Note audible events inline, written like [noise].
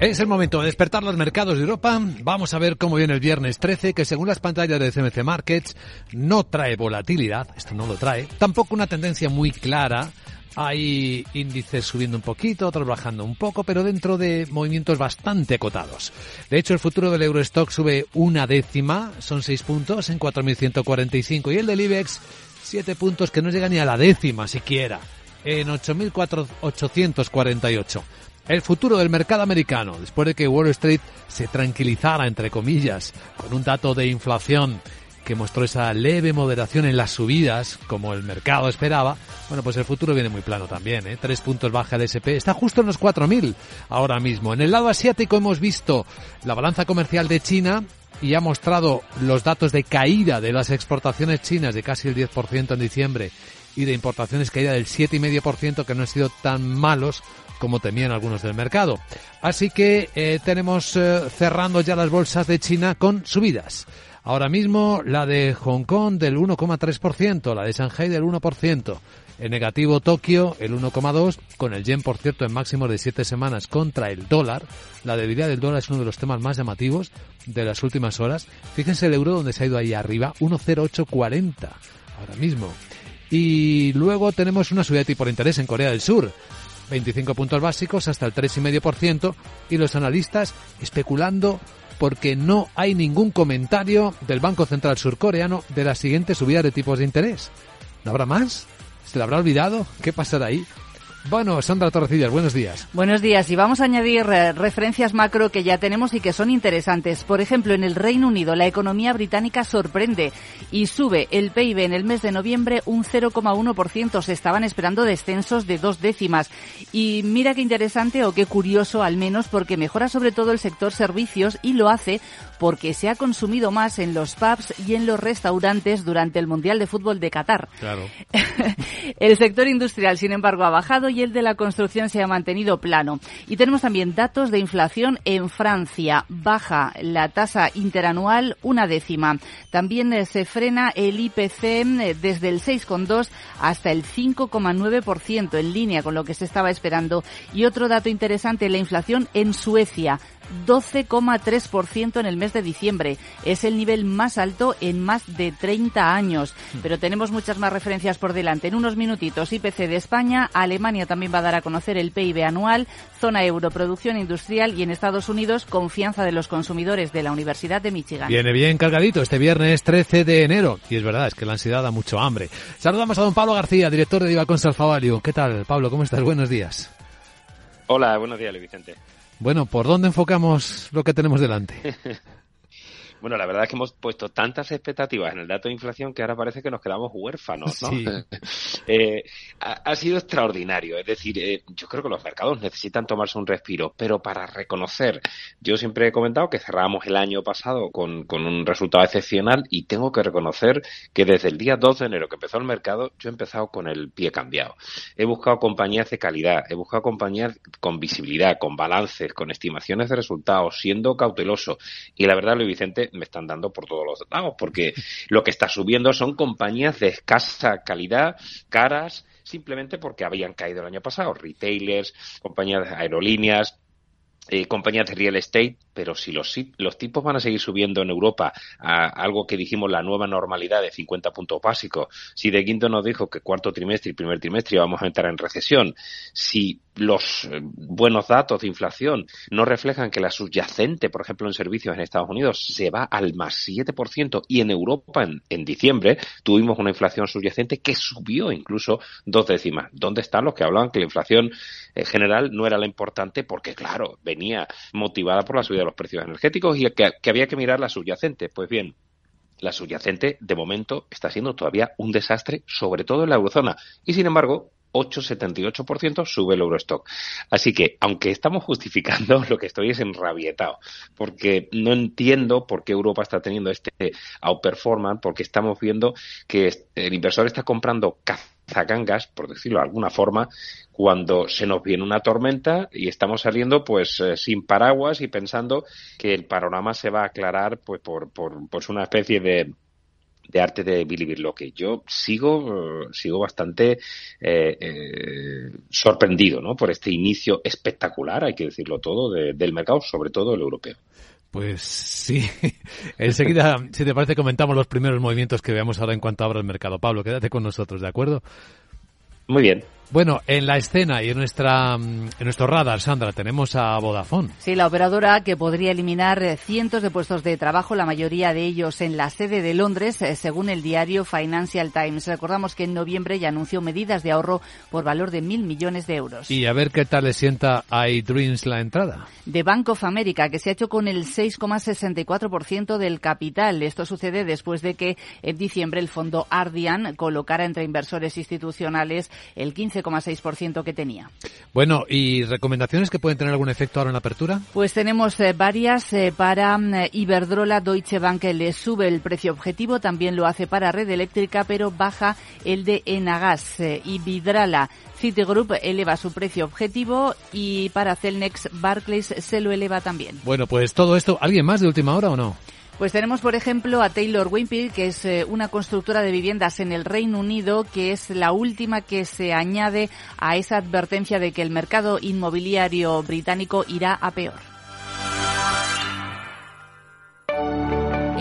Es el momento de despertar los mercados de Europa. Vamos a ver cómo viene el viernes 13, que según las pantallas de CMC Markets no trae volatilidad, esto no lo trae, tampoco una tendencia muy clara. Hay índices subiendo un poquito, otros bajando un poco, pero dentro de movimientos bastante acotados. De hecho, el futuro del Eurostock sube una décima, son seis puntos en 4.145, y el del IBEX, siete puntos que no llega ni a la décima siquiera, en 8.848 el futuro del mercado americano, después de que Wall Street se tranquilizara, entre comillas, con un dato de inflación que mostró esa leve moderación en las subidas, como el mercado esperaba, bueno, pues el futuro viene muy plano también, ¿eh? Tres puntos baja el SP, está justo en los 4.000 ahora mismo. En el lado asiático hemos visto la balanza comercial de China y ha mostrado los datos de caída de las exportaciones chinas de casi el 10% en diciembre y de importaciones caída del 7,5% que no han sido tan malos como temían algunos del mercado. Así que eh, tenemos eh, cerrando ya las bolsas de China con subidas. Ahora mismo la de Hong Kong del 1,3%, la de Shanghai del 1%. En negativo Tokio el 1,2 con el yen por cierto en máximos de 7 semanas contra el dólar. La debilidad del dólar es uno de los temas más llamativos de las últimas horas. Fíjense el euro donde se ha ido ahí arriba, 1,0840 ahora mismo. Y luego tenemos una subida de tipo de interés en Corea del Sur. 25 puntos básicos hasta el 3,5% y los analistas especulando porque no hay ningún comentario del Banco Central Surcoreano de la siguiente subida de tipos de interés. ¿No habrá más? ¿Se le habrá olvidado? ¿Qué pasará ahí? Bueno, Sandra Torrecillas, buenos días. Buenos días y vamos a añadir eh, referencias macro que ya tenemos y que son interesantes. Por ejemplo, en el Reino Unido la economía británica sorprende y sube el PIB en el mes de noviembre un 0,1%. Se estaban esperando descensos de dos décimas. Y mira qué interesante o qué curioso al menos porque mejora sobre todo el sector servicios y lo hace porque se ha consumido más en los pubs y en los restaurantes durante el Mundial de Fútbol de Qatar. Claro. [laughs] el sector industrial, sin embargo, ha bajado y el de la construcción se ha mantenido plano. Y tenemos también datos de inflación en Francia. Baja la tasa interanual una décima. También eh, se frena el IPC eh, desde el 6,2 hasta el 5,9% en línea con lo que se estaba esperando. Y otro dato interesante, la inflación en Suecia 12,3% en el mes de diciembre. Es el nivel más alto en más de 30 años. Hmm. Pero tenemos muchas más referencias por delante. En unos minutitos, IPC de España, Alemania también va a dar a conocer el PIB anual, zona euro, producción industrial y en Estados Unidos, confianza de los consumidores de la Universidad de Michigan. Viene bien cargadito este viernes 13 de enero. Y es verdad, es que la ansiedad da mucho hambre. Saludamos a don Pablo García, director de Diva Consal ¿Qué tal, Pablo? ¿Cómo estás? Buenos días. Hola, buenos días, Luis Vicente. Bueno, ¿por dónde enfocamos lo que tenemos delante? [laughs] Bueno, la verdad es que hemos puesto tantas expectativas en el dato de inflación que ahora parece que nos quedamos huérfanos, ¿no? [laughs] Eh, ha, sido extraordinario. Es decir, eh, yo creo que los mercados necesitan tomarse un respiro, pero para reconocer, yo siempre he comentado que cerrábamos el año pasado con, con un resultado excepcional y tengo que reconocer que desde el día 2 de enero que empezó el mercado, yo he empezado con el pie cambiado. He buscado compañías de calidad, he buscado compañías con visibilidad, con balances, con estimaciones de resultados, siendo cauteloso. Y la verdad, Luis Vicente, me están dando por todos los lados, porque lo que está subiendo son compañías de escasa calidad, caras, simplemente porque habían caído el año pasado, retailers, compañías de aerolíneas, eh, compañías de real estate, pero si los, tipos van a seguir subiendo en Europa a algo que dijimos la nueva normalidad de 50 puntos básicos, si De Guindos nos dijo que cuarto trimestre y primer trimestre íbamos a entrar en recesión, si los eh, buenos datos de inflación no reflejan que la subyacente, por ejemplo, en servicios en Estados Unidos se va al más 7% y en Europa en, diciembre tuvimos una inflación subyacente que subió incluso dos décimas. ¿Dónde están los que hablaban que la inflación en general no era la importante porque, claro, venía motivada por la subida de los precios energéticos y que, había que mirar la subyacente? Pues bien, la subyacente de momento está siendo todavía un desastre, sobre todo en la eurozona. Y sin embargo, 8,78%, sube el Eurostock. Así que, aunque estamos justificando, [laughs] lo que estoy es enrabietado, porque no entiendo por qué Europa está teniendo este outperformance, porque estamos viendo que el inversor está comprando zacangas, por decirlo de alguna forma, cuando se nos viene una tormenta y estamos saliendo pues eh, sin paraguas y pensando que el panorama se va a aclarar pues por, por pues una especie de de arte de Billy que Yo sigo, sigo bastante eh, eh, sorprendido ¿no? por este inicio espectacular, hay que decirlo todo, del mercado, sobre todo el europeo. Pues sí. [laughs] Enseguida, si te parece, comentamos los primeros movimientos que veamos ahora en cuanto abra el mercado. Pablo, quédate con nosotros, ¿de acuerdo? Muy bien. Bueno, en la escena y en nuestra mm, en nuestro radar, Sandra, tenemos a Vodafone. Sí, la operadora que podría eliminar eh, cientos de puestos de trabajo, la mayoría de ellos en la sede de Londres, eh, según el diario Financial Times. Recordamos que en noviembre ya anunció medidas de ahorro por valor de mil millones de euros. Y a ver qué tal le sienta a iDreams la entrada. De Bank of America, que se ha hecho con el 6,64% del capital. Esto sucede después de que en diciembre el fondo Ardian colocara entre inversores institucionales el 15,6% que tenía. Bueno, ¿y recomendaciones que pueden tener algún efecto ahora en la apertura? Pues tenemos eh, varias eh, para mm, Iberdrola, Deutsche Bank le sube el precio objetivo, también lo hace para Red Eléctrica, pero baja el de Enagas. Eh, y Vidrala, Citigroup eleva su precio objetivo y para Celnex, Barclays se lo eleva también. Bueno, pues todo esto, ¿alguien más de última hora o no? Pues tenemos, por ejemplo, a Taylor Wimpey, que es eh, una constructora de viviendas en el Reino Unido, que es la última que se añade a esa advertencia de que el mercado inmobiliario británico irá a peor.